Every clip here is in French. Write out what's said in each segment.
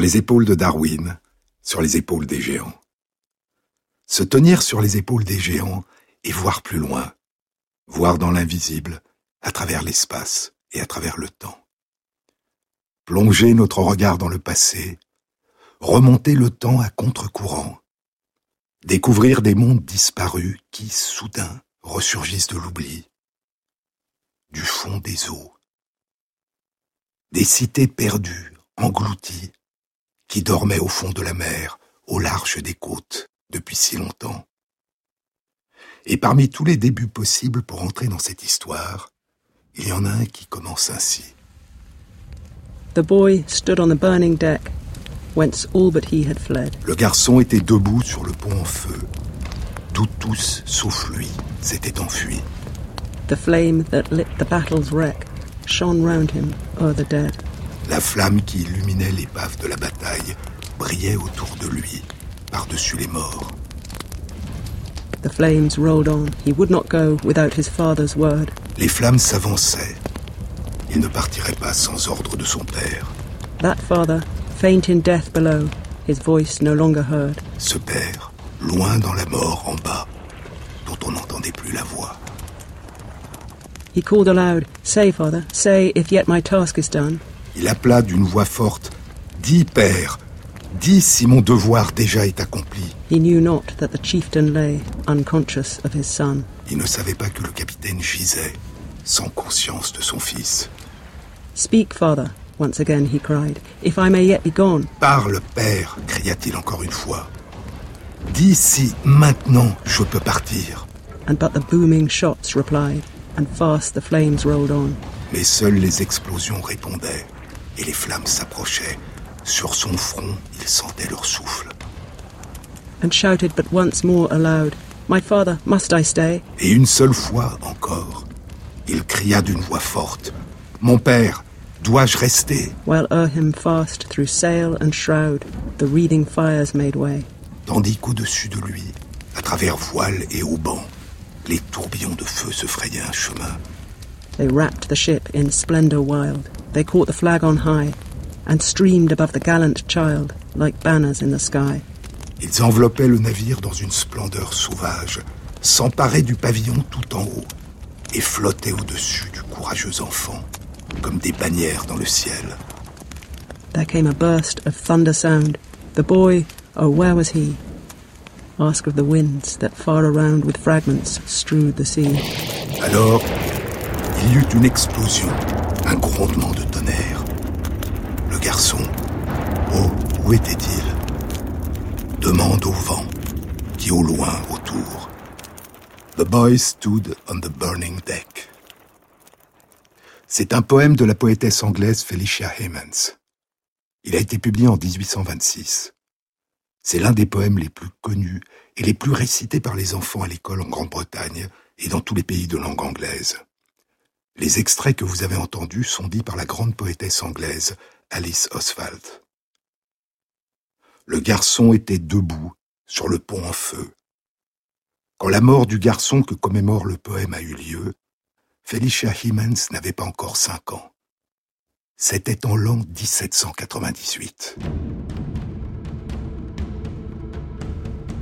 Les épaules de Darwin, sur les épaules des géants. Se tenir sur les épaules des géants et voir plus loin, voir dans l'invisible, à travers l'espace et à travers le temps. Plonger notre regard dans le passé, remonter le temps à contre-courant, découvrir des mondes disparus qui, soudain, ressurgissent de l'oubli, du fond des eaux des cités perdues, englouties, qui dormaient au fond de la mer, au large des côtes, depuis si longtemps. Et parmi tous les débuts possibles pour entrer dans cette histoire, il y en a un qui commence ainsi. The boy stood on the burning deck, whence all but he had fled. Le garçon était debout sur le pont en feu, d'où tous, sauf lui, s'étaient enfuis. The flame that lit the battle's wreck shone round him o'er the dead. La flamme qui illuminait l'épave de la bataille brillait autour de lui, par-dessus les morts. The flames rolled on. He would not go without his father's word. Les flammes s'avançaient. Il ne partirait pas sans ordre de son père. That father, faint in death below, his voice no longer heard. Ce père, loin dans la mort en bas, dont on n'entendait plus la voix. He called aloud, Say, father, say, if yet my task is done. Il appela d'une voix forte, Dis, père, dis si mon devoir déjà est accompli. He knew not that the chieftain lay, unconscious of his son. Il ne savait pas que le capitaine gisait, sans conscience de son fils. Speak, father, once again he cried, if I may yet be gone. Parle, père, cria-t-il encore une fois. Dis si maintenant je peux partir. And but the booming shots replied, and fast the flames rolled on. Mais seules les explosions répondaient, et les flammes s'approchaient. Sur son front, il sentait leur souffle. And shouted but once more aloud, My father, must I stay? Et une seule fois encore, il cria d'une voix forte, Mon père, dois-je rester? While o'er him fast through sail and shroud, the wreathing fires made way. Tandis qu'au-dessus de lui, à travers voile et haubans, les tourbillons de feu se frayaient un chemin. They wrapped the ship in splendor wild. They caught the flag on high, and streamed above the gallant child like banners in the sky. Ils enveloppaient le navire dans une splendeur sauvage, s'emparaient du pavillon tout en haut, et flottaient au-dessus du courageux enfant, comme des bannières dans le ciel. There came a burst of thunder sound. The boy, oh, where was he? Ask of the winds that far around with fragments strewed the sea. Alors, il y eut une explosion, un grondement de tonnerre. Le garçon, oh, où était-il? Demande au vent, qui au loin autour. The boy stood on the burning deck. C'est un poème de la poétesse anglaise Felicia Hemans. Il a été publié en 1826. C'est l'un des poèmes les plus connus et les plus récités par les enfants à l'école en Grande-Bretagne et dans tous les pays de langue anglaise. Les extraits que vous avez entendus sont dits par la grande poétesse anglaise Alice Oswald. Le garçon était debout sur le pont en feu. Quand la mort du garçon que commémore le poème a eu lieu, Felicia Hemans n'avait pas encore cinq ans. C'était en l'an 1798.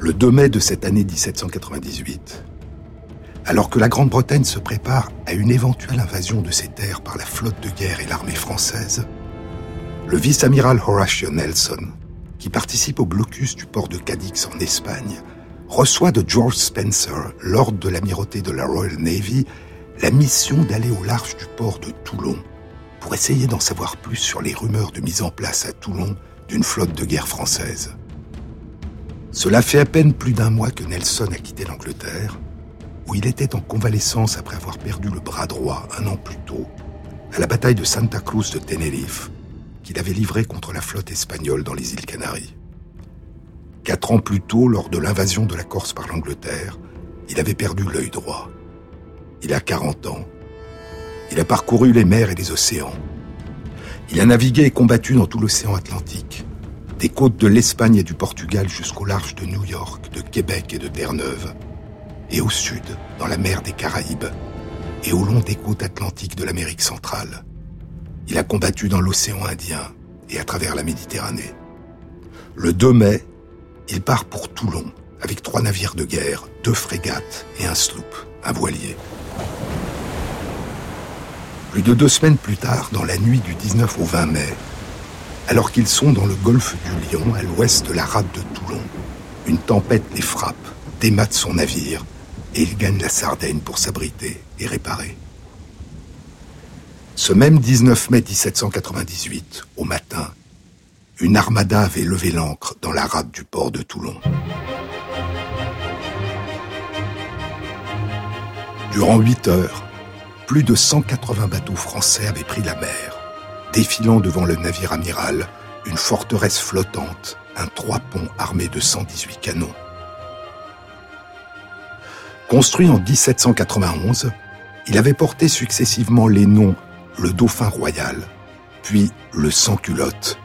Le 2 mai de cette année 1798, alors que la Grande-Bretagne se prépare à une éventuelle invasion de ses terres par la flotte de guerre et l'armée française, le vice-amiral Horatio Nelson, qui participe au blocus du port de Cadix en Espagne, reçoit de George Spencer, lord de l'amirauté de la Royal Navy, la mission d'aller au large du port de Toulon pour essayer d'en savoir plus sur les rumeurs de mise en place à Toulon d'une flotte de guerre française. Cela fait à peine plus d'un mois que Nelson a quitté l'Angleterre, où il était en convalescence après avoir perdu le bras droit un an plus tôt, à la bataille de Santa Cruz de Tenerife, qu'il avait livrée contre la flotte espagnole dans les îles Canaries. Quatre ans plus tôt, lors de l'invasion de la Corse par l'Angleterre, il avait perdu l'œil droit. Il a 40 ans. Il a parcouru les mers et les océans. Il a navigué et combattu dans tout l'océan Atlantique, des côtes de l'Espagne et du Portugal jusqu'au large de New York, de Québec et de Terre-Neuve, et au sud, dans la mer des Caraïbes, et au long des côtes atlantiques de l'Amérique centrale. Il a combattu dans l'océan Indien et à travers la Méditerranée. Le 2 mai, il part pour Toulon avec trois navires de guerre, deux frégates et un sloop, un voilier. Plus de deux semaines plus tard, dans la nuit du 19 au 20 mai, alors qu'ils sont dans le golfe du Lion, à l'ouest de la rade de Toulon, une tempête les frappe, démate son navire, et ils gagnent la Sardaigne pour s'abriter et réparer. Ce même 19 mai 1798, au matin, une armada avait levé l'ancre dans la rade du port de Toulon. Durant huit heures, plus de 180 bateaux français avaient pris la mer, défilant devant le navire amiral une forteresse flottante, un trois ponts armé de 118 canons. Construit en 1791, il avait porté successivement les noms le Dauphin Royal, puis le Sans-Culotte,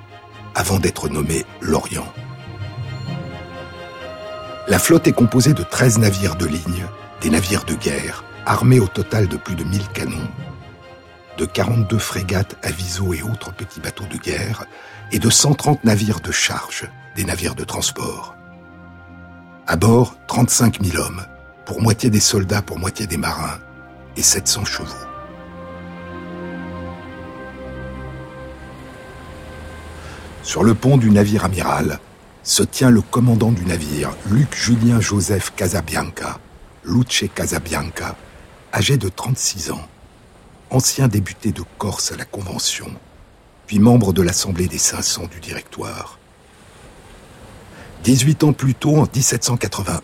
avant d'être nommé l'Orient. La flotte est composée de 13 navires de ligne, des navires de guerre, armés au total de plus de 1000 canons, de 42 frégates, avisos et autres petits bateaux de guerre, et de 130 navires de charge, des navires de transport. À bord, 35 000 hommes, pour moitié des soldats, pour moitié des marins, et 700 chevaux. Sur le pont du navire amiral se tient le commandant du navire, Luc Julien Joseph Casabianca, Luce Casabianca, âgé de 36 ans, ancien député de Corse à la Convention, puis membre de l'Assemblée des 500 du Directoire. 18 ans plus tôt, en 1781,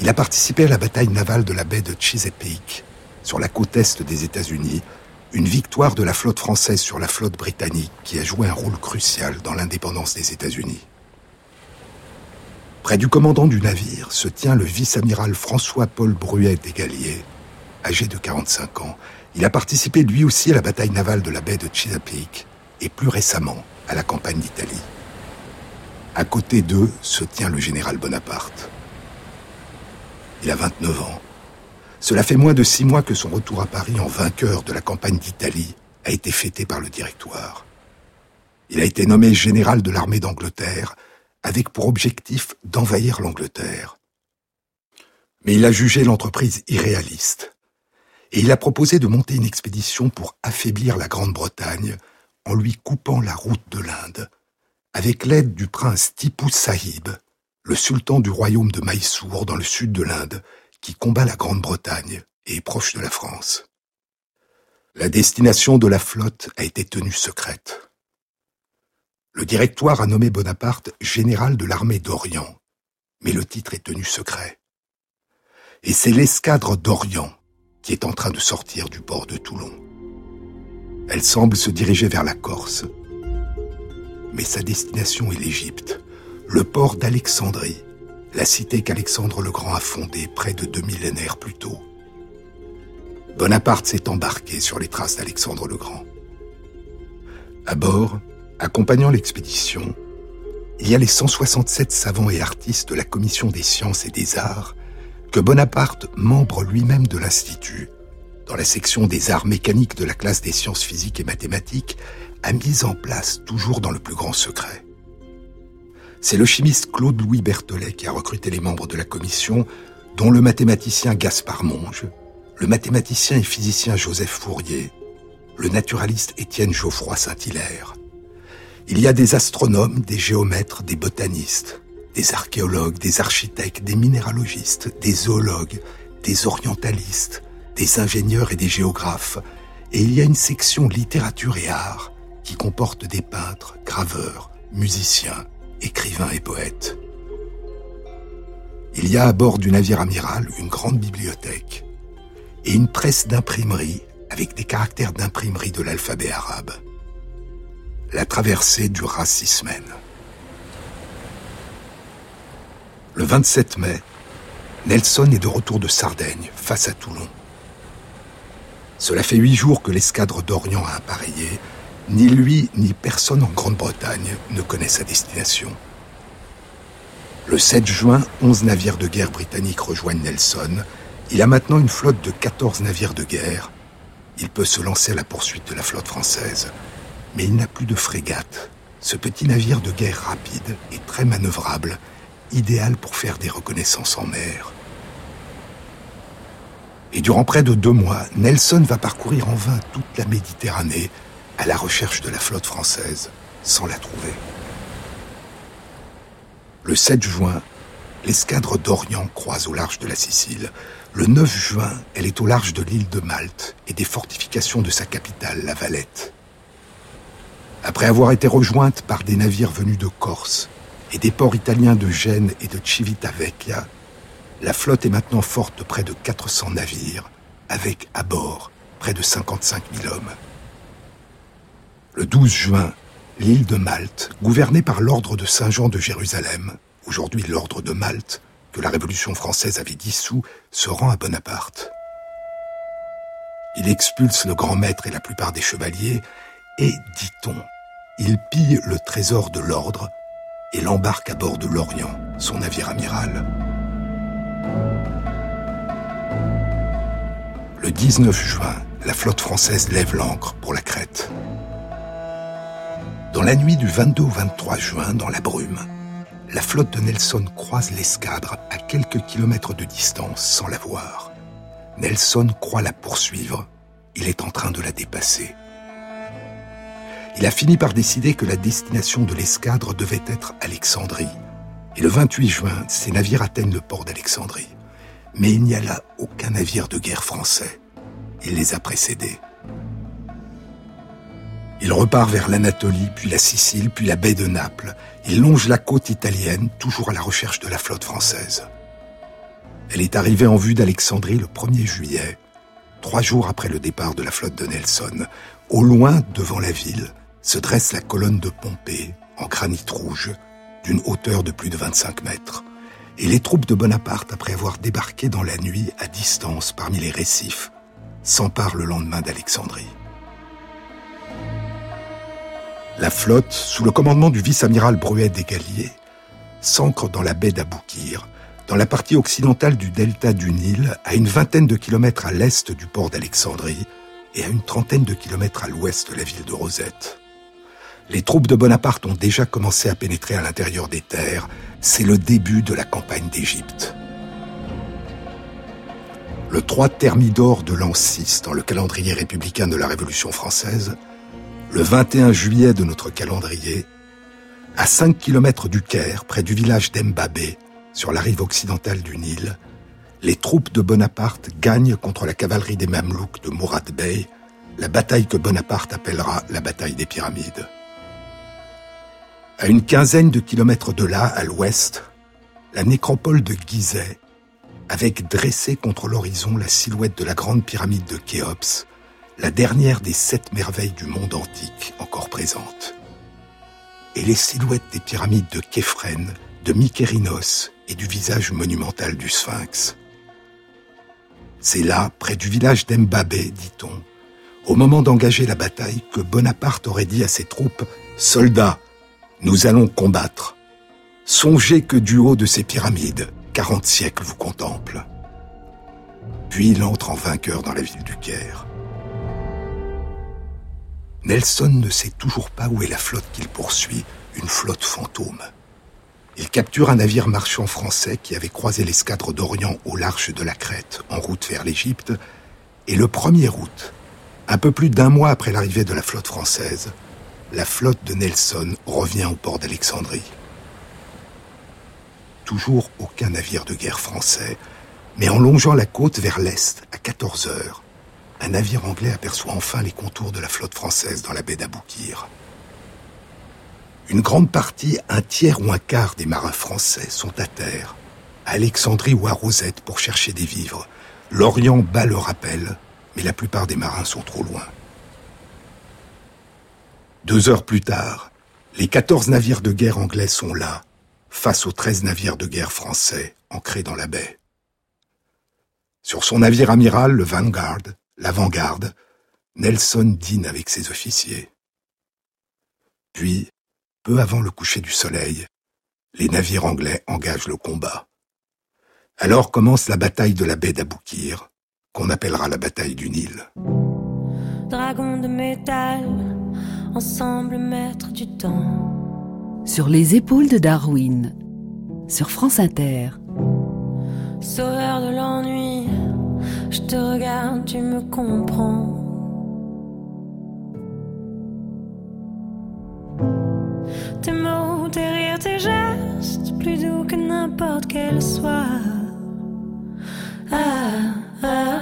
il a participé à la bataille navale de la baie de Chesapeake, sur la côte est des États-Unis, une victoire de la flotte française sur la flotte britannique qui a joué un rôle crucial dans l'indépendance des États-Unis. Près du commandant du navire se tient le vice-amiral François-Paul Bruet des Galliers, âgé de 45 ans. Il a participé lui aussi à la bataille navale de la baie de Chesapeake et plus récemment à la campagne d'Italie. À côté d'eux se tient le général Bonaparte. Il a 29 ans cela fait moins de six mois que son retour à Paris en vainqueur de la campagne d'Italie a été fêté par le directoire. Il a été nommé général de l'armée d'Angleterre avec pour objectif d'envahir l'Angleterre. Mais il a jugé l'entreprise irréaliste et il a proposé de monter une expédition pour affaiblir la Grande-Bretagne en lui coupant la route de l'Inde, avec l'aide du prince Tipu Sahib, le sultan du royaume de Mysore dans le sud de l'Inde, qui combat la Grande-Bretagne et est proche de la France. La destination de la flotte a été tenue secrète. Le directoire a nommé Bonaparte général de l'armée d'Orient, mais le titre est tenu secret. Et c'est l'escadre d'Orient qui est en train de sortir du port de Toulon. Elle semble se diriger vers la Corse, mais sa destination est l'Égypte, le port d'Alexandrie, la cité qu'Alexandre le Grand a fondée près de deux millénaires plus tôt. Bonaparte s'est embarqué sur les traces d'Alexandre le Grand. À bord, accompagnant l'expédition, il y a les 167 savants et artistes de la Commission des sciences et des arts que Bonaparte, membre lui-même de l'Institut, dans la section des arts mécaniques de la classe des sciences physiques et mathématiques, a mis en place toujours dans le plus grand secret. C'est le chimiste Claude-Louis Berthollet qui a recruté les membres de la commission, dont le mathématicien Gaspard Monge, le mathématicien et physicien Joseph Fourier, le naturaliste Étienne Geoffroy Saint-Hilaire. Il y a des astronomes, des géomètres, des botanistes, des archéologues, des architectes, des minéralogistes, des zoologues, des orientalistes, des ingénieurs et des géographes. Et il y a une section littérature et art qui comporte des peintres, graveurs, musiciens, écrivain et poète. Il y a à bord du navire amiral une grande bibliothèque et une presse d'imprimerie avec des caractères d'imprimerie de l'alphabet arabe. La traversée durera six semaines. Le 27 mai, Nelson est de retour de Sardaigne, face à Toulon. Cela fait huit jours que l'escadre d'Orient a appareillé ni lui, ni personne en Grande-Bretagne ne connaît sa destination. Le 7 juin, 11 navires de guerre britanniques rejoignent Nelson. Il a maintenant une flotte de 14 navires de guerre. il peut se lancer à la poursuite de la flotte française. Mais il n'a plus de frégate. Ce petit navire de guerre rapide et très manœuvrable, idéal pour faire des reconnaissances en mer. Et durant près de deux mois, Nelson va parcourir en vain toute la Méditerranée à la recherche de la flotte française, sans la trouver. Le 7 juin, l'escadre d'Orient croise au large de la Sicile. Le 9 juin, elle est au large de l'île de Malte et des fortifications de sa capitale, la Valette. Après avoir été rejointe par des navires venus de Corse et des ports italiens de Gênes et de Civitavecchia, la flotte est maintenant forte de près de 400 navires, avec à bord près de 55 000 hommes. Le 12 juin, l'île de Malte, gouvernée par l'ordre de Saint-Jean de Jérusalem, aujourd'hui l'ordre de Malte, que la Révolution française avait dissous, se rend à Bonaparte. Il expulse le grand maître et la plupart des chevaliers, et, dit-on, il pille le trésor de l'ordre et l'embarque à bord de l'Orient, son navire amiral. Le 19 juin, la flotte française lève l'ancre pour la Crète. Dans la nuit du 22 au 23 juin, dans la brume, la flotte de Nelson croise l'escadre à quelques kilomètres de distance sans la voir. Nelson croit la poursuivre. Il est en train de la dépasser. Il a fini par décider que la destination de l'escadre devait être Alexandrie. Et le 28 juin, ses navires atteignent le port d'Alexandrie. Mais il n'y a là aucun navire de guerre français. Il les a précédés. Il repart vers l'Anatolie, puis la Sicile, puis la baie de Naples. Il longe la côte italienne, toujours à la recherche de la flotte française. Elle est arrivée en vue d'Alexandrie le 1er juillet, trois jours après le départ de la flotte de Nelson. Au loin, devant la ville, se dresse la colonne de Pompée, en granit rouge, d'une hauteur de plus de 25 mètres. Et les troupes de Bonaparte, après avoir débarqué dans la nuit à distance parmi les récifs, s'emparent le lendemain d'Alexandrie. La flotte, sous le commandement du vice-amiral Bruet des Galliers, s'ancre dans la baie d'Aboukir, dans la partie occidentale du delta du Nil, à une vingtaine de kilomètres à l'est du port d'Alexandrie et à une trentaine de kilomètres à l'ouest de la ville de Rosette. Les troupes de Bonaparte ont déjà commencé à pénétrer à l'intérieur des terres. C'est le début de la campagne d'Égypte. Le 3 Thermidor de l'an 6 dans le calendrier républicain de la Révolution française le 21 juillet de notre calendrier, à 5 km du Caire, près du village d'Embabé, sur la rive occidentale du Nil, les troupes de Bonaparte gagnent contre la cavalerie des Mamelouks de Mourad Bey, la bataille que Bonaparte appellera la bataille des pyramides. À une quinzaine de kilomètres de là, à l'ouest, la nécropole de Gizeh, avec dressée contre l'horizon la silhouette de la grande pyramide de Khéops, la dernière des sept merveilles du monde antique encore présente. Et les silhouettes des pyramides de Képhren, de Mykérinos et du visage monumental du Sphinx. C'est là, près du village d'Embabé, dit-on, au moment d'engager la bataille, que Bonaparte aurait dit à ses troupes Soldats, nous allons combattre. Songez que du haut de ces pyramides, quarante siècles vous contemplent. Puis il entre en vainqueur dans la ville du Caire. Nelson ne sait toujours pas où est la flotte qu'il poursuit, une flotte fantôme. Il capture un navire marchand français qui avait croisé l'escadre d'Orient au large de la Crète, en route vers l'Égypte, et le 1er août, un peu plus d'un mois après l'arrivée de la flotte française, la flotte de Nelson revient au port d'Alexandrie. Toujours aucun navire de guerre français, mais en longeant la côte vers l'est, à 14 heures, un navire anglais aperçoit enfin les contours de la flotte française dans la baie d'Aboukir. Une grande partie, un tiers ou un quart des marins français sont à terre, à Alexandrie ou à Rosette pour chercher des vivres. L'Orient bat le rappel, mais la plupart des marins sont trop loin. Deux heures plus tard, les 14 navires de guerre anglais sont là, face aux 13 navires de guerre français ancrés dans la baie. Sur son navire amiral, le Vanguard, l'avant-garde, Nelson dîne avec ses officiers. Puis, peu avant le coucher du soleil, les navires anglais engagent le combat. Alors commence la bataille de la baie d'Aboukir, qu'on appellera la bataille du Nil. dragon de métal, ensemble maître du temps. Sur les épaules de Darwin, sur France Inter. Sauveur de l'ennui, je te regarde, tu me comprends. Tes mots, tes rires, tes gestes, plus doux que n'importe quel soir. Ah, ah.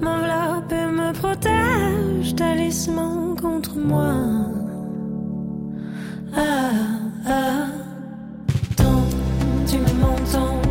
M'enveloppe et me protège, talisman contre moi. Ah, ah. Tant, tu me manques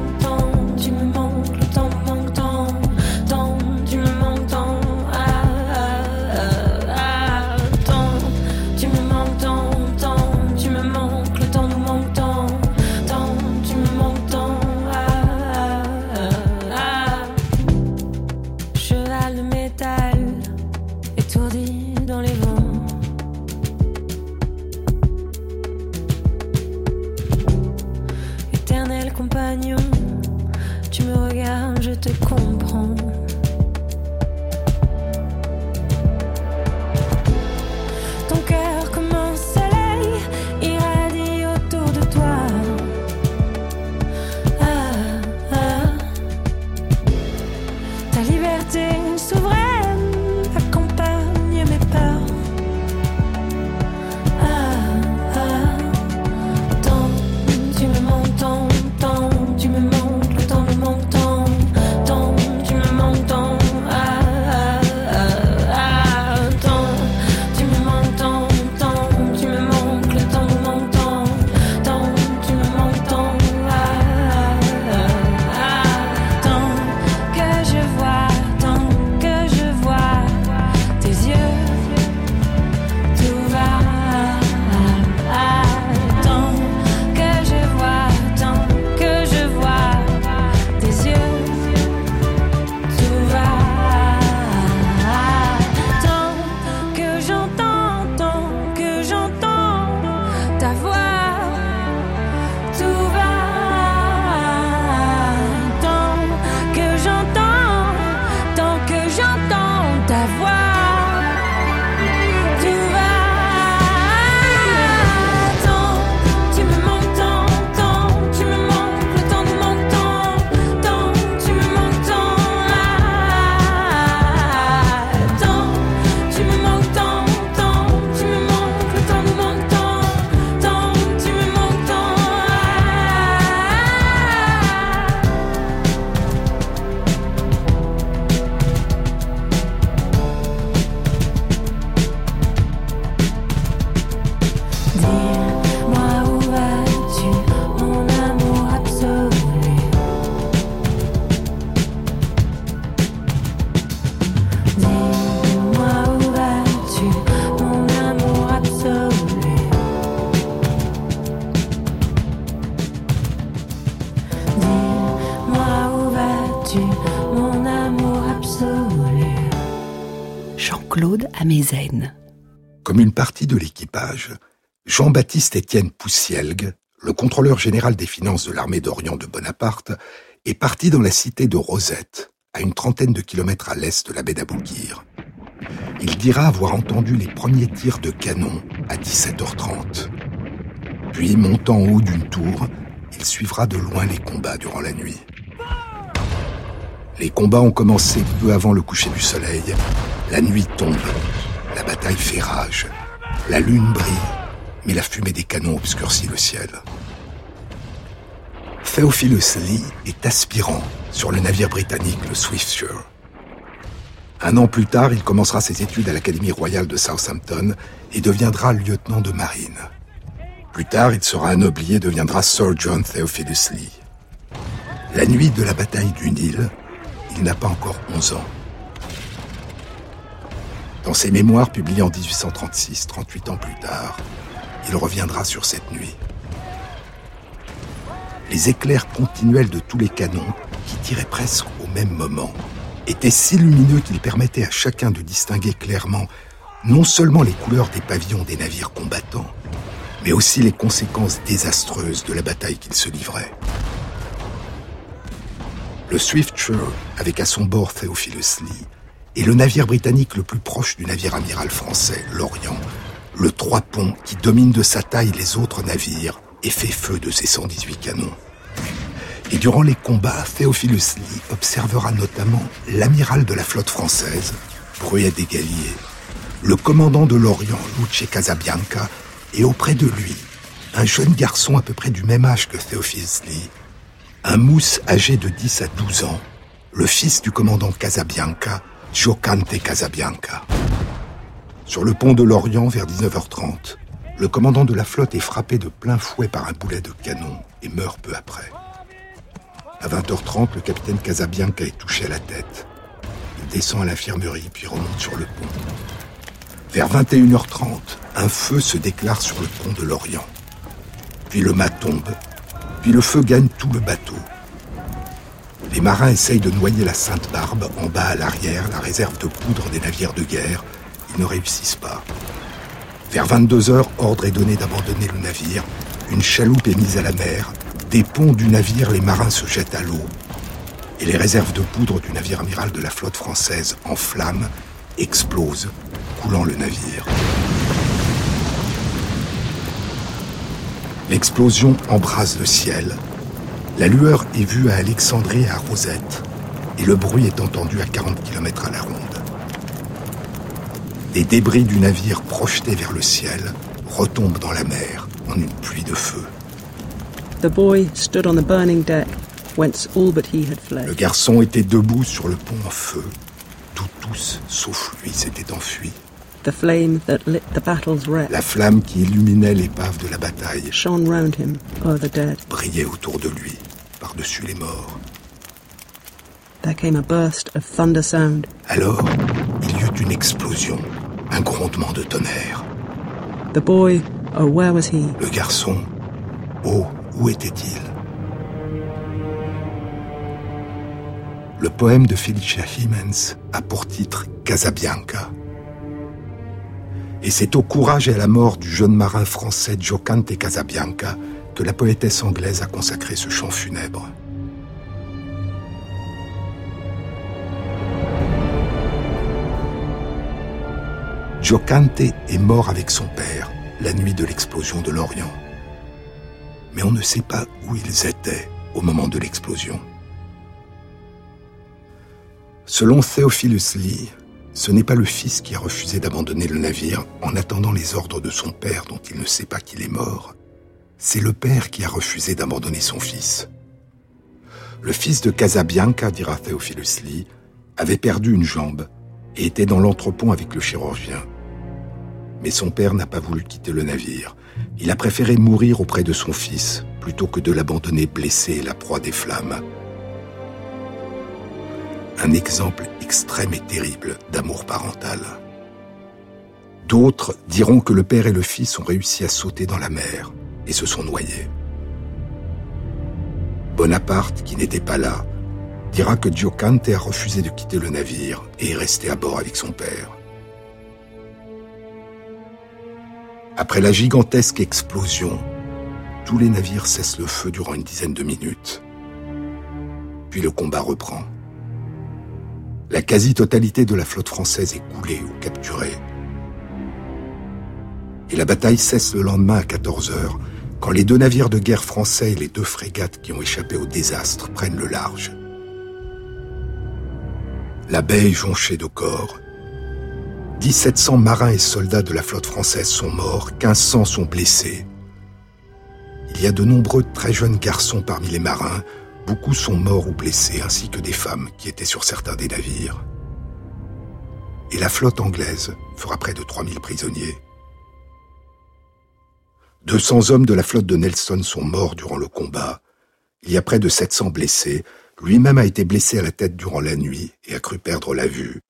Comme une partie de l'équipage, Jean-Baptiste Étienne Poussielgue, le contrôleur général des finances de l'armée d'Orient de Bonaparte, est parti dans la cité de Rosette, à une trentaine de kilomètres à l'est de la baie d'Aboukir. Il dira avoir entendu les premiers tirs de canon à 17h30. Puis, montant en haut d'une tour, il suivra de loin les combats durant la nuit. Les combats ont commencé peu avant le coucher du soleil. La nuit tombe. La bataille fait rage. La lune brille, mais la fumée des canons obscurcit le ciel. Theophilus Lee est aspirant sur le navire britannique le Swiftsure. Un an plus tard, il commencera ses études à l'Académie royale de Southampton et deviendra lieutenant de marine. Plus tard, il sera anobli et deviendra Sir John Theophilus Lee. La nuit de la bataille du Nil, il n'a pas encore 11 ans. Dans ses mémoires publiés en 1836, 38 ans plus tard, il reviendra sur cette nuit. Les éclairs continuels de tous les canons, qui tiraient presque au même moment, étaient si lumineux qu'ils permettaient à chacun de distinguer clairement non seulement les couleurs des pavillons des navires combattants, mais aussi les conséquences désastreuses de la bataille qu'ils se livraient. Le Swiftsure, avec à son bord Theophilus Lee, et le navire britannique le plus proche du navire amiral français, l'Orient, le Trois Ponts, qui domine de sa taille les autres navires et fait feu de ses 118 canons. Et durant les combats, Theophilus Lee observera notamment l'amiral de la flotte française, Bruet des Galliers, le commandant de l'Orient, Luce Casabianca, et auprès de lui, un jeune garçon à peu près du même âge que Theophilus Lee, un mousse âgé de 10 à 12 ans, le fils du commandant Casabianca, Giocante Casabianca. Sur le pont de l'Orient, vers 19h30, le commandant de la flotte est frappé de plein fouet par un boulet de canon et meurt peu après. À 20h30, le capitaine Casabianca est touché à la tête. Il descend à l'infirmerie puis remonte sur le pont. Vers 21h30, un feu se déclare sur le pont de l'Orient. Puis le mât tombe, puis le feu gagne tout le bateau. Les marins essayent de noyer la Sainte-Barbe en bas à l'arrière, la réserve de poudre des navires de guerre. Ils ne réussissent pas. Vers 22 heures, ordre est donné d'abandonner le navire. Une chaloupe est mise à la mer. Des ponts du navire, les marins se jettent à l'eau. Et les réserves de poudre du navire amiral de la flotte française, en flammes, explosent, coulant le navire. L'explosion embrase le ciel. La lueur est vue à Alexandrie et à Rosette, et le bruit est entendu à 40 km à la ronde. Des débris du navire projetés vers le ciel retombent dans la mer en une pluie de feu. The boy stood on the burning deck, whence all but he had Le garçon était debout sur le pont en feu. Tout tous, sauf lui, s'étaient enfuis. The flame that lit the battle's wreck La flamme qui illuminait l'épave de la bataille shone round him o'er the dead. brillait autour de lui, par-dessus les morts. There came a burst of thunder sound. Alors, il y eut une explosion, un grondement de tonnerre. The boy, oh, where was he? Le garçon, oh, où était-il? Le poème de Felicia Hemens a pour titre Casabianca. Et c'est au courage et à la mort du jeune marin français Giocante Casabianca que la poétesse anglaise a consacré ce chant funèbre. Giocante est mort avec son père la nuit de l'explosion de l'Orient. Mais on ne sait pas où ils étaient au moment de l'explosion. Selon Theophilus Lee, ce n'est pas le fils qui a refusé d'abandonner le navire en attendant les ordres de son père dont il ne sait pas qu'il est mort. C'est le père qui a refusé d'abandonner son fils. Le fils de Casabianca, dira Theophilus Lee, avait perdu une jambe et était dans l'entrepont avec le chirurgien. Mais son père n'a pas voulu quitter le navire. Il a préféré mourir auprès de son fils plutôt que de l'abandonner blessé et la proie des flammes. Un exemple extrême et terrible d'amour parental. D'autres diront que le père et le fils ont réussi à sauter dans la mer et se sont noyés. Bonaparte, qui n'était pas là, dira que Giocante a refusé de quitter le navire et est resté à bord avec son père. Après la gigantesque explosion, tous les navires cessent le feu durant une dizaine de minutes. Puis le combat reprend. La quasi-totalité de la flotte française est coulée ou capturée. Et la bataille cesse le lendemain à 14 heures, quand les deux navires de guerre français et les deux frégates qui ont échappé au désastre prennent le large. La baie est jonchée de corps. 1700 marins et soldats de la flotte française sont morts, 1500 sont blessés. Il y a de nombreux très jeunes garçons parmi les marins, beaucoup sont morts ou blessés, ainsi que des femmes qui étaient sur certains des navires. Et la flotte anglaise fera près de 3000 prisonniers. 200 hommes de la flotte de Nelson sont morts durant le combat. Il y a près de 700 blessés. Lui-même a été blessé à la tête durant la nuit et a cru perdre la vue.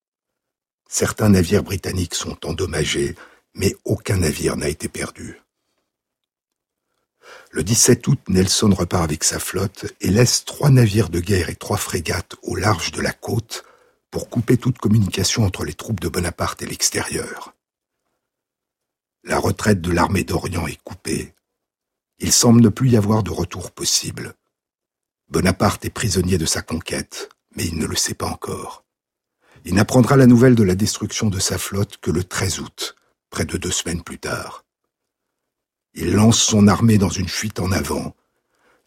Certains navires britanniques sont endommagés, mais aucun navire n'a été perdu. Le 17 août, Nelson repart avec sa flotte et laisse trois navires de guerre et trois frégates au large de la côte pour couper toute communication entre les troupes de Bonaparte et l'extérieur. La retraite de l'armée d'Orient est coupée. Il semble ne plus y avoir de retour possible. Bonaparte est prisonnier de sa conquête, mais il ne le sait pas encore. Il n'apprendra la nouvelle de la destruction de sa flotte que le 13 août, près de deux semaines plus tard. Il lance son armée dans une fuite en avant,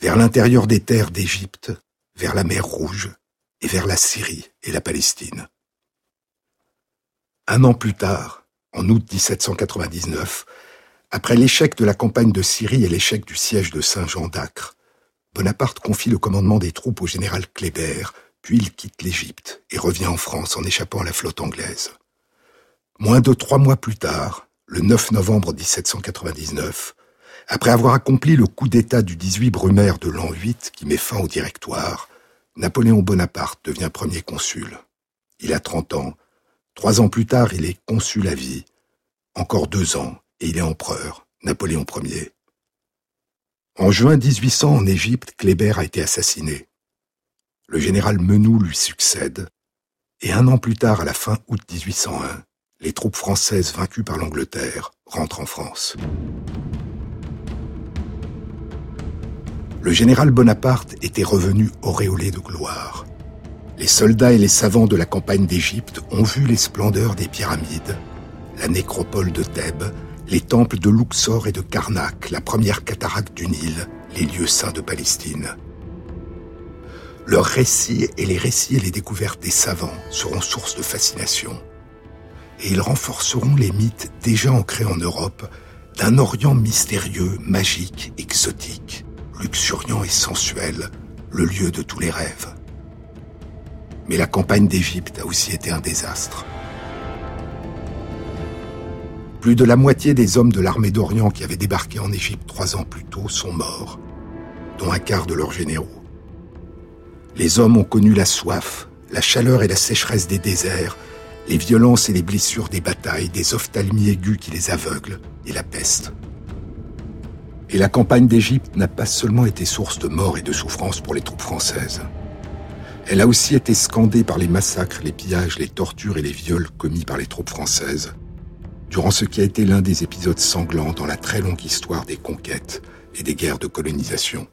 vers l'intérieur des terres d'Égypte, vers la mer Rouge et vers la Syrie et la Palestine. Un an plus tard, en août 1799, après l'échec de la campagne de Syrie et l'échec du siège de Saint-Jean d'Acre, Bonaparte confie le commandement des troupes au général Kléber, puis il quitte l'Égypte et revient en France en échappant à la flotte anglaise. Moins de trois mois plus tard, le 9 novembre 1799, après avoir accompli le coup d'État du 18 Brumaire de l'an 8 qui met fin au directoire, Napoléon Bonaparte devient premier consul. Il a 30 ans. Trois ans plus tard, il est consul à vie. Encore deux ans, et il est empereur, Napoléon Ier. En juin 1800, en Égypte, Kléber a été assassiné. Le général Menou lui succède, et un an plus tard, à la fin août 1801, les troupes françaises vaincues par l'Angleterre rentrent en France. Le général Bonaparte était revenu auréolé de gloire. Les soldats et les savants de la campagne d'Égypte ont vu les splendeurs des pyramides, la nécropole de Thèbes, les temples de Luxor et de Karnak, la première cataracte du Nil, les lieux saints de Palestine. Leurs récits et les récits et les découvertes des savants seront source de fascination. Et ils renforceront les mythes déjà ancrés en Europe d'un Orient mystérieux, magique, exotique luxuriant et sensuel, le lieu de tous les rêves. Mais la campagne d'Égypte a aussi été un désastre. Plus de la moitié des hommes de l'armée d'Orient qui avaient débarqué en Égypte trois ans plus tôt sont morts, dont un quart de leurs généraux. Les hommes ont connu la soif, la chaleur et la sécheresse des déserts, les violences et les blessures des batailles, des ophtalmies aiguës qui les aveuglent, et la peste. Et la campagne d'Égypte n'a pas seulement été source de mort et de souffrance pour les troupes françaises. Elle a aussi été scandée par les massacres, les pillages, les tortures et les viols commis par les troupes françaises, durant ce qui a été l'un des épisodes sanglants dans la très longue histoire des conquêtes et des guerres de colonisation.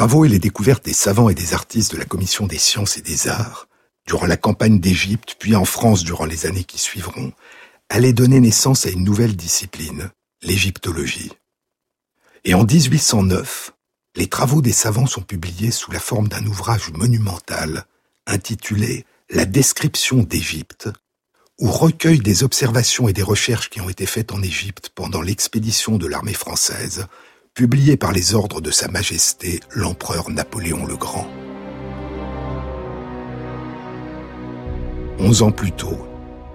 Travaux et les découvertes des savants et des artistes de la Commission des sciences et des arts, durant la campagne d'Égypte, puis en France durant les années qui suivront, allaient donner naissance à une nouvelle discipline, l'égyptologie. Et en 1809, les travaux des savants sont publiés sous la forme d'un ouvrage monumental intitulé La description d'Égypte, où recueille des observations et des recherches qui ont été faites en Égypte pendant l'expédition de l'armée française publié par les ordres de Sa Majesté l'empereur Napoléon le Grand. Onze ans plus tôt,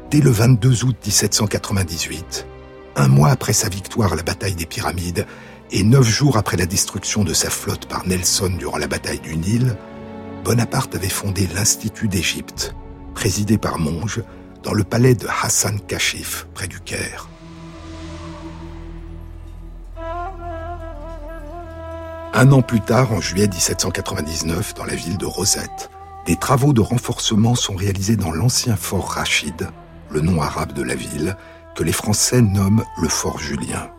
dès le 22 août 1798, un mois après sa victoire à la bataille des Pyramides et neuf jours après la destruction de sa flotte par Nelson durant la bataille du Nil, Bonaparte avait fondé l'Institut d'Égypte, présidé par Monge, dans le palais de Hassan Kashif, près du Caire. Un an plus tard, en juillet 1799, dans la ville de Rosette, des travaux de renforcement sont réalisés dans l'ancien fort Rachid, le nom arabe de la ville, que les Français nomment le fort Julien.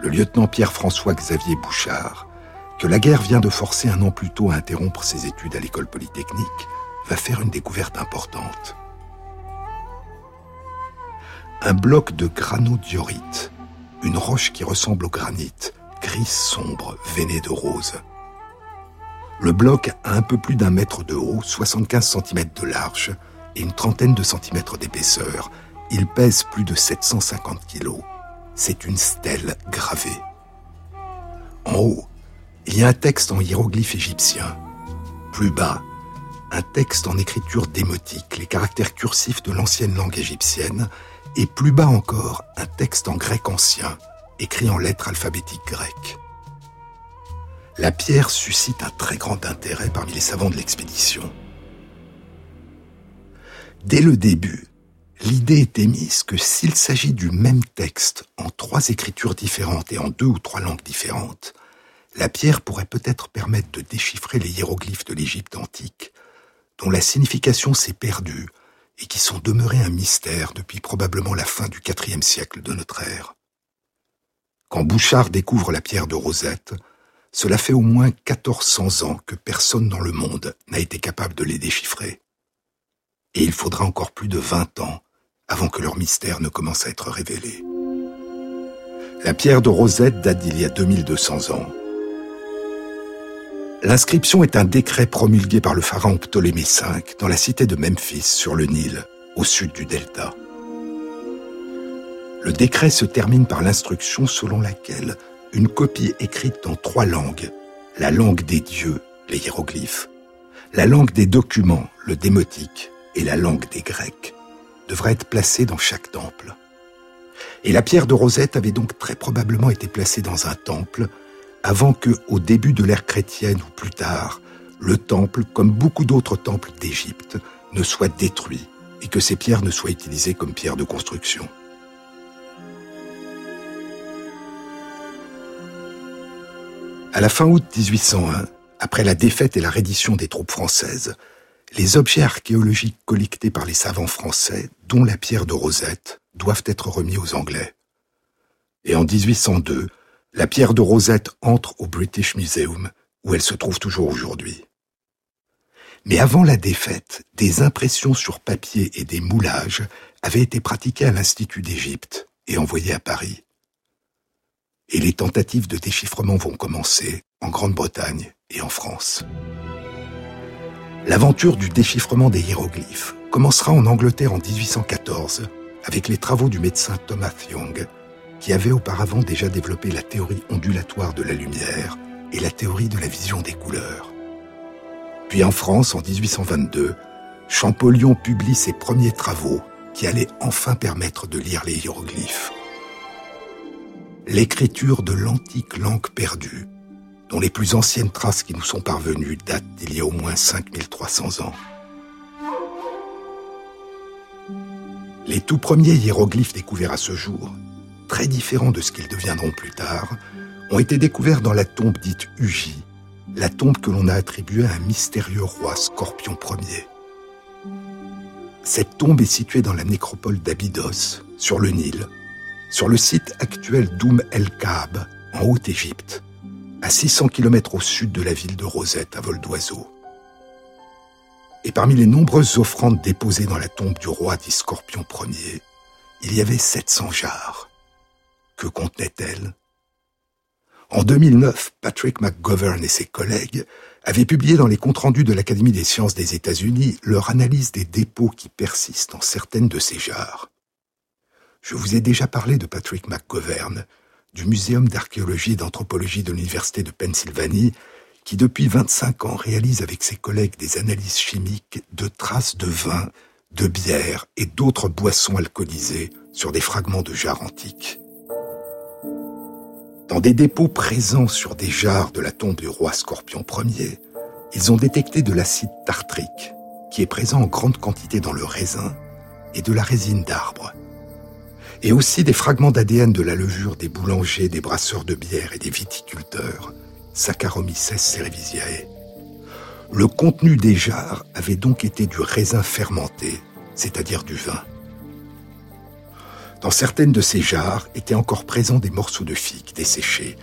Le lieutenant Pierre-François Xavier Bouchard, que la guerre vient de forcer un an plus tôt à interrompre ses études à l'école polytechnique, va faire une découverte importante. Un bloc de granodiorite, une roche qui ressemble au granit, gris sombre, veiné de rose. Le bloc a un peu plus d'un mètre de haut, 75 cm de large et une trentaine de centimètres d'épaisseur. Il pèse plus de 750 kg. C'est une stèle gravée. En haut, il y a un texte en hiéroglyphe égyptien. Plus bas, un texte en écriture démotique, les caractères cursifs de l'ancienne langue égyptienne, et plus bas encore, un texte en grec ancien, écrit en lettres alphabétiques grecques. La pierre suscite un très grand intérêt parmi les savants de l'expédition. Dès le début, l'idée est émise que s'il s'agit du même texte en trois écritures différentes et en deux ou trois langues différentes, la pierre pourrait peut-être permettre de déchiffrer les hiéroglyphes de l'Égypte antique, dont la signification s'est perdue et qui sont demeurés un mystère depuis probablement la fin du IVe siècle de notre ère. Quand Bouchard découvre la pierre de Rosette, cela fait au moins 1400 ans que personne dans le monde n'a été capable de les déchiffrer. Et il faudra encore plus de 20 ans avant que leur mystère ne commence à être révélé. La pierre de Rosette date d'il y a 2200 ans. L'inscription est un décret promulgué par le pharaon Ptolémée V dans la cité de Memphis sur le Nil, au sud du delta. Le décret se termine par l'instruction selon laquelle une copie écrite dans trois langues, la langue des dieux, les hiéroglyphes, la langue des documents, le démotique, et la langue des Grecs, devrait être placée dans chaque temple. Et la pierre de Rosette avait donc très probablement été placée dans un temple avant que, au début de l'ère chrétienne ou plus tard, le temple, comme beaucoup d'autres temples d'Égypte, ne soit détruit et que ces pierres ne soient utilisées comme pierres de construction. À la fin août 1801, après la défaite et la reddition des troupes françaises, les objets archéologiques collectés par les savants français, dont la pierre de Rosette, doivent être remis aux Anglais. Et en 1802, la pierre de Rosette entre au British Museum, où elle se trouve toujours aujourd'hui. Mais avant la défaite, des impressions sur papier et des moulages avaient été pratiqués à l'Institut d'Égypte et envoyés à Paris et les tentatives de déchiffrement vont commencer en Grande-Bretagne et en France. L'aventure du déchiffrement des hiéroglyphes commencera en Angleterre en 1814 avec les travaux du médecin Thomas Young, qui avait auparavant déjà développé la théorie ondulatoire de la lumière et la théorie de la vision des couleurs. Puis en France, en 1822, Champollion publie ses premiers travaux qui allaient enfin permettre de lire les hiéroglyphes l'écriture de l'antique langue perdue, dont les plus anciennes traces qui nous sont parvenues datent d'il y a au moins 5300 ans. Les tout premiers hiéroglyphes découverts à ce jour, très différents de ce qu'ils deviendront plus tard, ont été découverts dans la tombe dite Uji, la tombe que l'on a attribuée à un mystérieux roi Scorpion Ier. Cette tombe est située dans la nécropole d'Abydos, sur le Nil, sur le site actuel d'Oum el-Kaab, en Haute-Égypte. à 600 km au sud de la ville de Rosette à vol d'oiseau. Et parmi les nombreuses offrandes déposées dans la tombe du roi dit Scorpion Ier, il y avait 700 jarres. Que contenaient-elles? En 2009, Patrick McGovern et ses collègues avaient publié dans les comptes rendus de l'Académie des sciences des États-Unis leur analyse des dépôts qui persistent dans certaines de ces jarres. Je vous ai déjà parlé de Patrick McGovern, du Muséum d'archéologie et d'anthropologie de l'Université de Pennsylvanie, qui depuis 25 ans réalise avec ses collègues des analyses chimiques de traces de vin, de bière et d'autres boissons alcoolisées sur des fragments de jarres antiques. Dans des dépôts présents sur des jarres de la tombe du roi Scorpion Ier, ils ont détecté de l'acide tartrique, qui est présent en grande quantité dans le raisin, et de la résine d'arbre. Et aussi des fragments d'ADN de la levure des boulangers, des brasseurs de bière et des viticulteurs, Saccharomyces cerevisiae. Le contenu des jarres avait donc été du raisin fermenté, c'est-à-dire du vin. Dans certaines de ces jarres étaient encore présents des morceaux de figue desséchés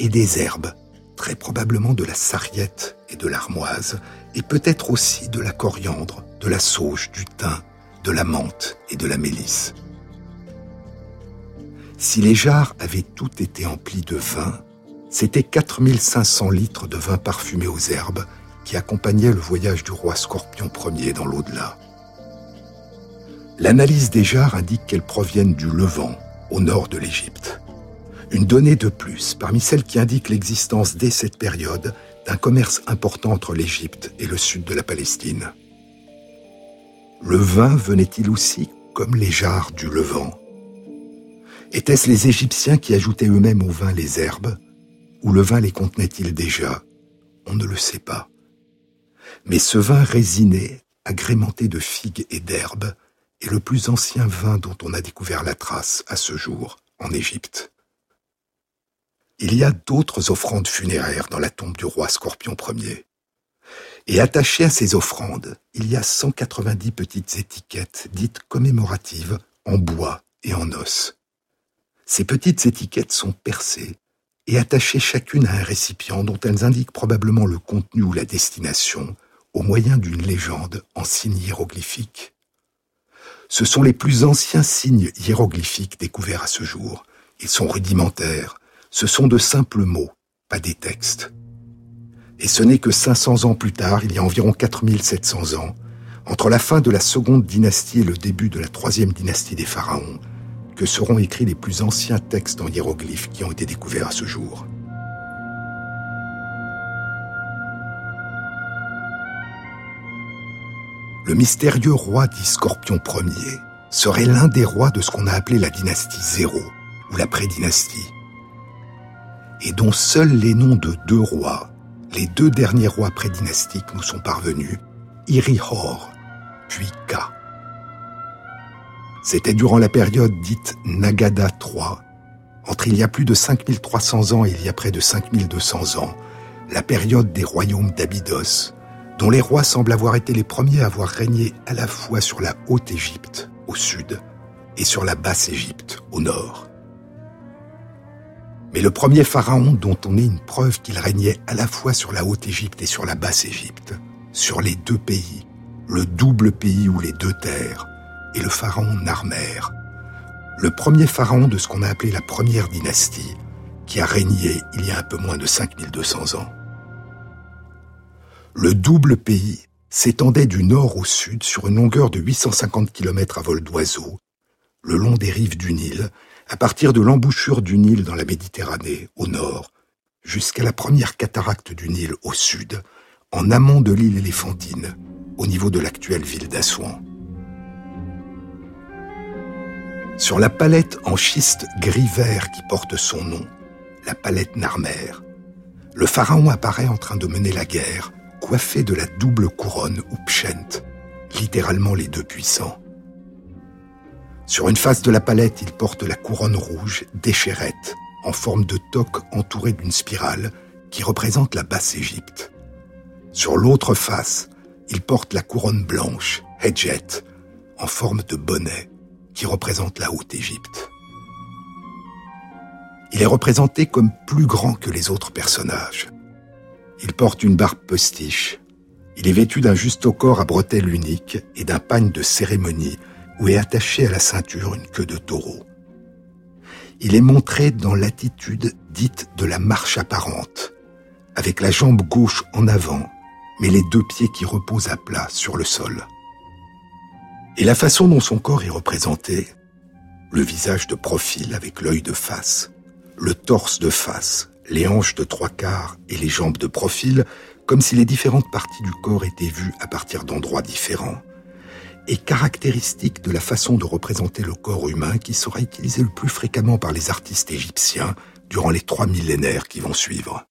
et des herbes, très probablement de la sarriette et de l'armoise, et peut-être aussi de la coriandre, de la sauge, du thym, de la menthe et de la mélisse. Si les jarres avaient toutes été emplies de vin, c'était 4500 litres de vin parfumé aux herbes qui accompagnaient le voyage du roi Scorpion Ier dans l'au-delà. L'analyse des jarres indique qu'elles proviennent du Levant, au nord de l'Égypte. Une donnée de plus parmi celles qui indiquent l'existence dès cette période d'un commerce important entre l'Égypte et le sud de la Palestine. Le vin venait-il aussi, comme les jarres du Levant? Étaient-ce les Égyptiens qui ajoutaient eux-mêmes au vin les herbes? Ou le vin les contenait-il déjà? On ne le sait pas. Mais ce vin résiné, agrémenté de figues et d'herbes, est le plus ancien vin dont on a découvert la trace à ce jour en Égypte. Il y a d'autres offrandes funéraires dans la tombe du roi Scorpion Ier. Et attachées à ces offrandes, il y a 190 petites étiquettes dites commémoratives en bois et en os. Ces petites étiquettes sont percées et attachées chacune à un récipient dont elles indiquent probablement le contenu ou la destination au moyen d'une légende en signes hiéroglyphiques. Ce sont les plus anciens signes hiéroglyphiques découverts à ce jour. Ils sont rudimentaires, ce sont de simples mots, pas des textes. Et ce n'est que 500 ans plus tard, il y a environ 4700 ans, entre la fin de la seconde dynastie et le début de la troisième dynastie des pharaons, que seront écrits les plus anciens textes en hiéroglyphes qui ont été découverts à ce jour. Le mystérieux roi dit Scorpion Ier serait l'un des rois de ce qu'on a appelé la dynastie zéro, ou la prédynastie, et dont seuls les noms de deux rois, les deux derniers rois prédynastiques, nous sont parvenus, Irihor, puis Ka. C'était durant la période dite Nagada III, entre il y a plus de 5300 ans et il y a près de 5200 ans, la période des royaumes d'Abydos, dont les rois semblent avoir été les premiers à avoir régné à la fois sur la Haute-Égypte, au sud, et sur la Basse-Égypte, au nord. Mais le premier pharaon dont on ait une preuve qu'il régnait à la fois sur la Haute-Égypte et sur la Basse-Égypte, sur les deux pays, le double pays ou les deux terres, et le pharaon Narmer, le premier pharaon de ce qu'on a appelé la première dynastie, qui a régné il y a un peu moins de 5200 ans. Le double pays s'étendait du nord au sud sur une longueur de 850 km à vol d'oiseau, le long des rives du Nil, à partir de l'embouchure du Nil dans la Méditerranée au nord, jusqu'à la première cataracte du Nil au sud, en amont de l'île éléphantine, au niveau de l'actuelle ville d'Assouan. Sur la palette en schiste gris-vert qui porte son nom, la palette Narmer, le pharaon apparaît en train de mener la guerre, coiffé de la double couronne ou pshent, littéralement les deux puissants. Sur une face de la palette, il porte la couronne rouge d'échérette, en forme de toque entourée d'une spirale, qui représente la Basse-Égypte. Sur l'autre face, il porte la couronne blanche, Hedjet, en forme de bonnet, qui représente la Haute-Égypte. Il est représenté comme plus grand que les autres personnages. Il porte une barbe postiche. Il est vêtu d'un juste au corps à bretelles uniques et d'un pagne de cérémonie où est attachée à la ceinture une queue de taureau. Il est montré dans l'attitude dite de la marche apparente, avec la jambe gauche en avant, mais les deux pieds qui reposent à plat sur le sol. Et la façon dont son corps est représenté, le visage de profil avec l'œil de face, le torse de face, les hanches de trois quarts et les jambes de profil, comme si les différentes parties du corps étaient vues à partir d'endroits différents, est caractéristique de la façon de représenter le corps humain qui sera utilisée le plus fréquemment par les artistes égyptiens durant les trois millénaires qui vont suivre.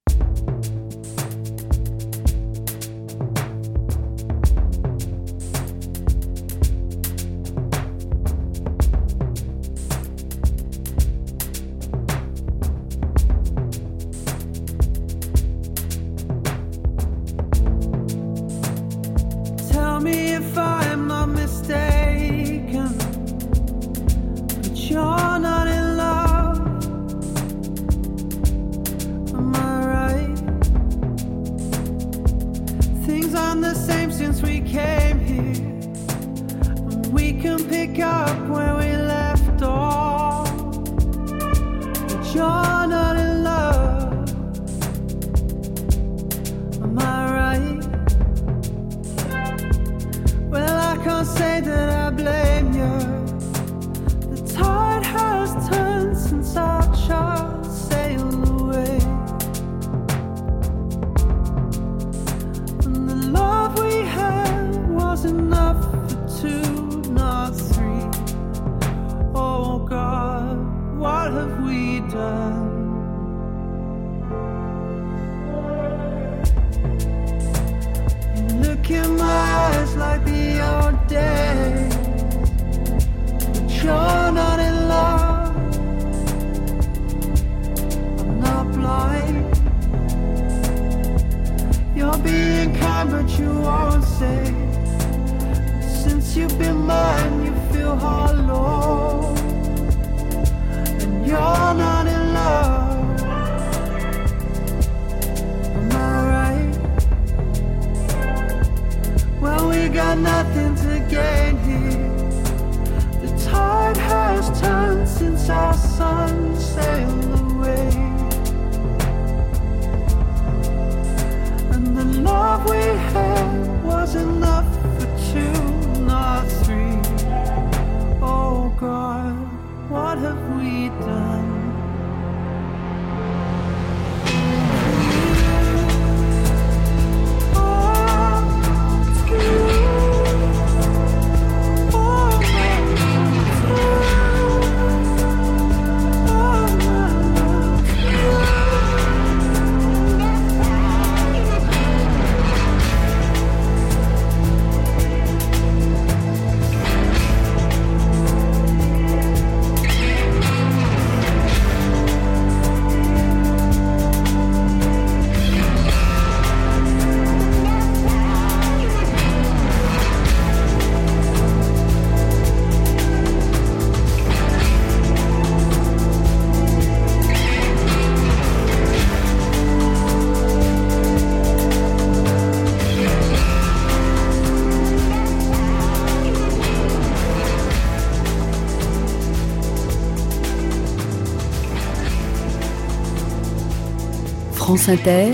France Inter,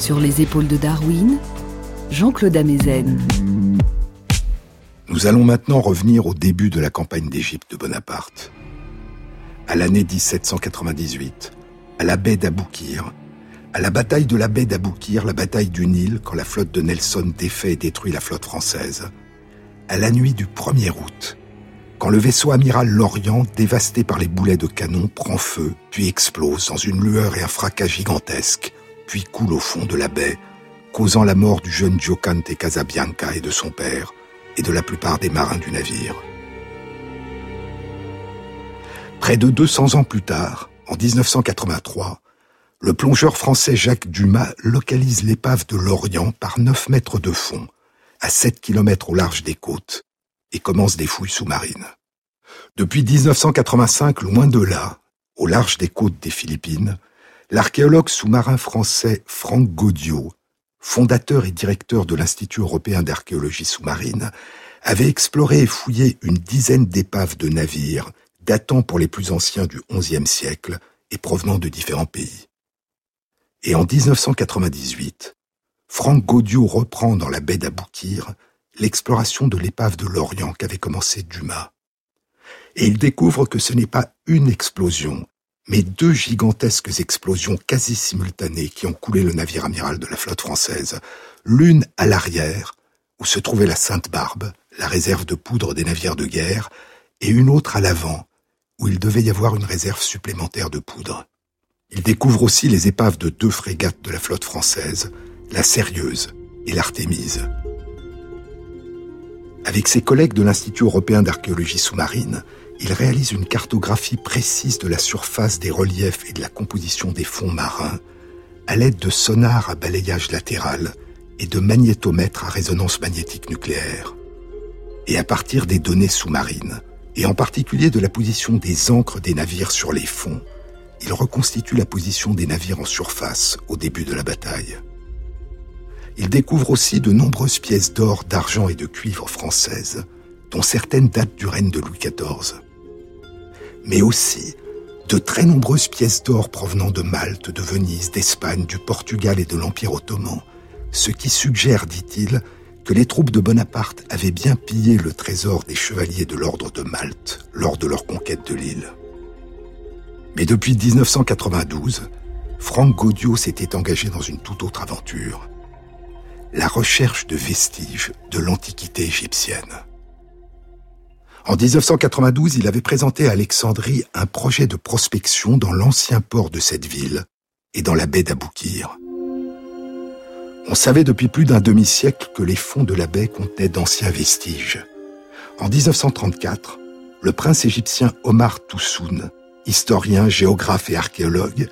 sur les épaules de Darwin, Jean-Claude Amezen. Nous allons maintenant revenir au début de la campagne d'Égypte de Bonaparte. À l'année 1798, à la baie d'Aboukir, à la bataille de la baie d'Aboukir, la bataille du Nil, quand la flotte de Nelson défait et détruit la flotte française, à la nuit du 1er août, quand le vaisseau amiral Lorient, dévasté par les boulets de canon, prend feu, puis explose dans une lueur et un fracas gigantesques, puis coule au fond de la baie, causant la mort du jeune Giocante Casabianca et de son père, et de la plupart des marins du navire. Près de 200 ans plus tard, en 1983, le plongeur français Jacques Dumas localise l'épave de l'Orient par 9 mètres de fond, à 7 km au large des côtes, et commence des fouilles sous-marines. Depuis 1985, loin de là, au large des côtes des Philippines, l'archéologue sous-marin français Franck Gaudiot, fondateur et directeur de l'Institut européen d'archéologie sous-marine, avait exploré et fouillé une dizaine d'épaves de navires datant pour les plus anciens du XIe siècle et provenant de différents pays. Et en 1998, Franck Gaudiot reprend dans la baie d'Aboukir l'exploration de l'épave de l'Orient qu'avait commencé Dumas. Et il découvre que ce n'est pas une explosion, mais deux gigantesques explosions quasi simultanées qui ont coulé le navire amiral de la flotte française, l'une à l'arrière, où se trouvait la Sainte-Barbe, la réserve de poudre des navires de guerre, et une autre à l'avant, où il devait y avoir une réserve supplémentaire de poudre. Il découvre aussi les épaves de deux frégates de la flotte française, la Sérieuse et l'Artémise. Avec ses collègues de l'Institut européen d'archéologie sous-marine, il réalise une cartographie précise de la surface des reliefs et de la composition des fonds marins à l'aide de sonars à balayage latéral et de magnétomètres à résonance magnétique nucléaire. Et à partir des données sous-marines, et en particulier de la position des ancres des navires sur les fonds, il reconstitue la position des navires en surface au début de la bataille. Il découvre aussi de nombreuses pièces d'or, d'argent et de cuivre françaises, dont certaines datent du règne de Louis XIV. Mais aussi de très nombreuses pièces d'or provenant de Malte, de Venise, d'Espagne, du Portugal et de l'Empire ottoman, ce qui suggère, dit-il, que les troupes de Bonaparte avaient bien pillé le trésor des chevaliers de l'ordre de Malte lors de leur conquête de l'île. Mais depuis 1992, Franck Gaudiot s'était engagé dans une toute autre aventure. La recherche de vestiges de l'Antiquité égyptienne. En 1992, il avait présenté à Alexandrie un projet de prospection dans l'ancien port de cette ville et dans la baie d'Aboukir. On savait depuis plus d'un demi-siècle que les fonds de la baie contenaient d'anciens vestiges. En 1934, le prince égyptien Omar Toussoun, historien, géographe et archéologue,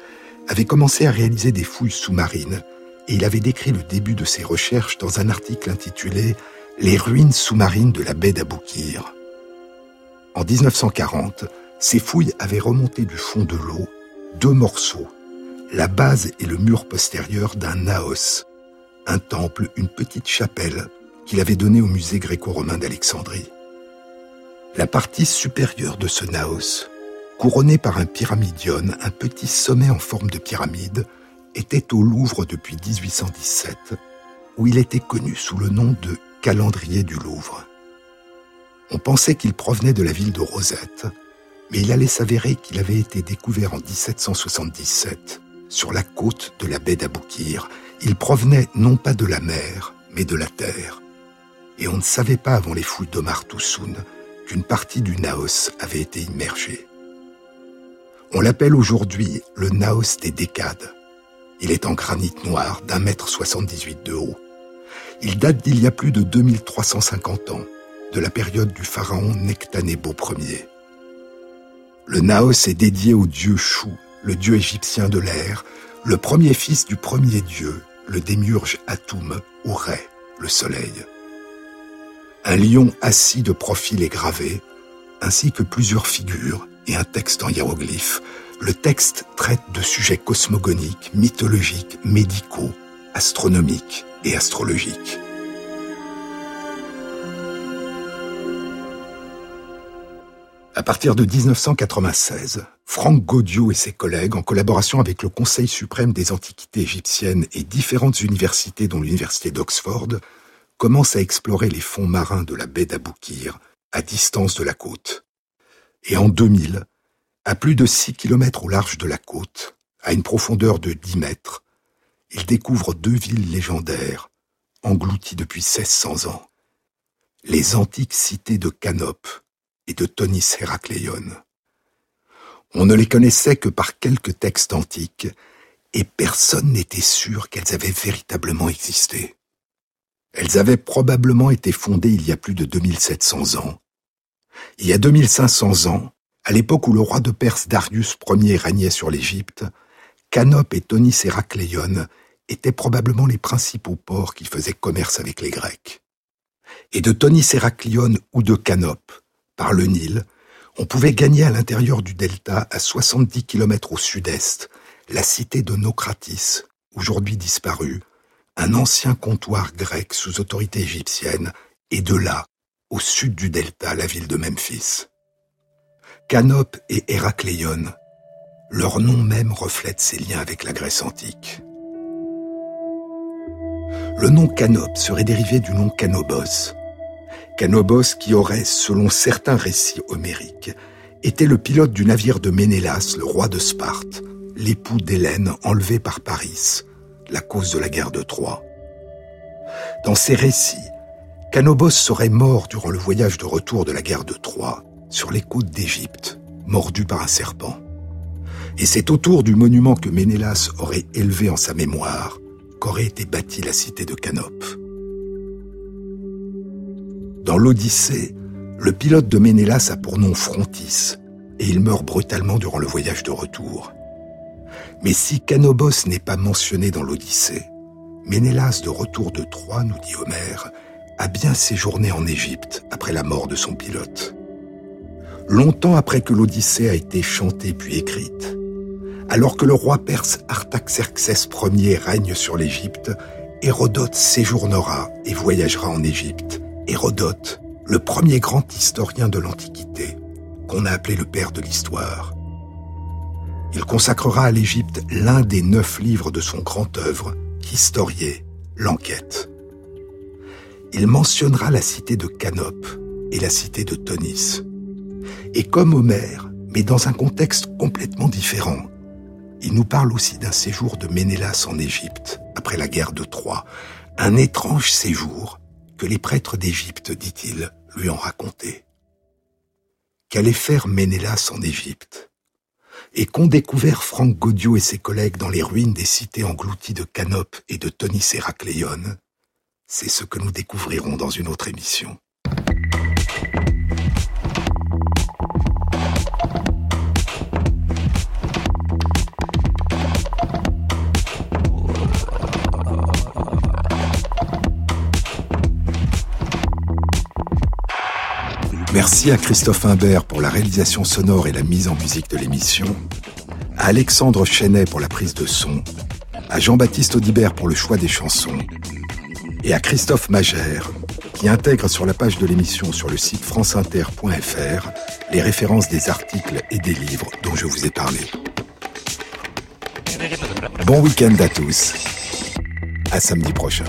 avait commencé à réaliser des fouilles sous-marines et il avait décrit le début de ses recherches dans un article intitulé Les ruines sous-marines de la baie d'Aboukir. En 1940, ces fouilles avaient remonté du fond de l'eau deux morceaux, la base et le mur postérieur d'un naos, un temple, une petite chapelle qu'il avait donnée au musée gréco-romain d'Alexandrie. La partie supérieure de ce naos, couronnée par un pyramidion, un petit sommet en forme de pyramide, était au Louvre depuis 1817, où il était connu sous le nom de calendrier du Louvre. On pensait qu'il provenait de la ville de Rosette, mais il allait s'avérer qu'il avait été découvert en 1777 sur la côte de la baie d'Aboukir il provenait non pas de la mer, mais de la terre. Et on ne savait pas avant les fouilles d'Omar Toussoun qu'une partie du Naos avait été immergée. On l'appelle aujourd'hui le Naos des Décades. Il est en granit noir d'un mètre 78 de haut. Il date d'il y a plus de 2350 ans, de la période du pharaon Nectanebo Ier. Le Naos est dédié au dieu Chou, le dieu égyptien de l'air, le premier fils du premier dieu, le démiurge Atum ou Ré, le soleil. Un lion assis de profil est gravé, ainsi que plusieurs figures et un texte en hiéroglyphes. Le texte traite de sujets cosmogoniques, mythologiques, médicaux, astronomiques et astrologiques. À partir de 1996, Franck Gaudiot et ses collègues, en collaboration avec le Conseil suprême des antiquités égyptiennes et différentes universités dont l'université d'Oxford, commencent à explorer les fonds marins de la baie d'Aboukir, à distance de la côte. Et en 2000, à plus de 6 km au large de la côte, à une profondeur de 10 mètres, ils découvrent deux villes légendaires, englouties depuis 1600 ans. Les antiques cités de Canope et de Tonis Héracléon. On ne les connaissait que par quelques textes antiques, et personne n'était sûr qu'elles avaient véritablement existé. Elles avaient probablement été fondées il y a plus de 2700 ans. Il y a 2500 ans, à l'époque où le roi de Perse Darius Ier régnait sur l'Égypte, Canope et Tonis Héracléon étaient probablement les principaux ports qui faisaient commerce avec les Grecs. Et de Tonis Héracléon ou de Canope, par le Nil, on pouvait gagner à l'intérieur du delta, à 70 km au sud-est, la cité de Nocratis, aujourd'hui disparue, un ancien comptoir grec sous autorité égyptienne, et de là, au sud du delta, la ville de Memphis. Canope et Héracléon, leur nom même reflète ses liens avec la Grèce antique. Le nom Canope serait dérivé du nom Canobos. Canobos qui aurait, selon certains récits homériques, été le pilote du navire de Ménélas, le roi de Sparte, l'époux d'Hélène enlevé par Paris, la cause de la guerre de Troie. Dans ces récits, Canobos serait mort durant le voyage de retour de la guerre de Troie, sur les côtes d'Égypte, mordu par un serpent. Et c'est autour du monument que Ménélas aurait élevé en sa mémoire qu'aurait été bâtie la cité de Canope. Dans l'Odyssée, le pilote de Ménélas a pour nom Frontis, et il meurt brutalement durant le voyage de retour. Mais si Canobos n'est pas mentionné dans l'Odyssée, Ménélas de retour de Troie, nous dit Homère, a bien séjourné en Égypte après la mort de son pilote. Longtemps après que l'Odyssée a été chantée puis écrite, alors que le roi perse Artaxerxès Ier règne sur l'Égypte, Hérodote séjournera et voyagera en Égypte. Hérodote, le premier grand historien de l'Antiquité, qu'on a appelé le père de l'histoire. Il consacrera à l'Égypte l'un des neuf livres de son grand œuvre, Historié, l'enquête il mentionnera la cité de Canope et la cité de Tonis. Et comme Homère, mais dans un contexte complètement différent, il nous parle aussi d'un séjour de Ménélas en Égypte, après la guerre de Troie, un étrange séjour que les prêtres d'Égypte, dit-il, lui ont raconté. Qu'allait faire Ménélas en Égypte? Et qu'ont découvert Franck Gaudio et ses collègues dans les ruines des cités englouties de Canope et de Tonis Héracléon, c'est ce que nous découvrirons dans une autre émission. Merci à Christophe Imbert pour la réalisation sonore et la mise en musique de l'émission, à Alexandre Chenet pour la prise de son, à Jean-Baptiste Audibert pour le choix des chansons, et à Christophe Magère, qui intègre sur la page de l'émission sur le site franceinter.fr les références des articles et des livres dont je vous ai parlé. Bon week-end à tous. À samedi prochain.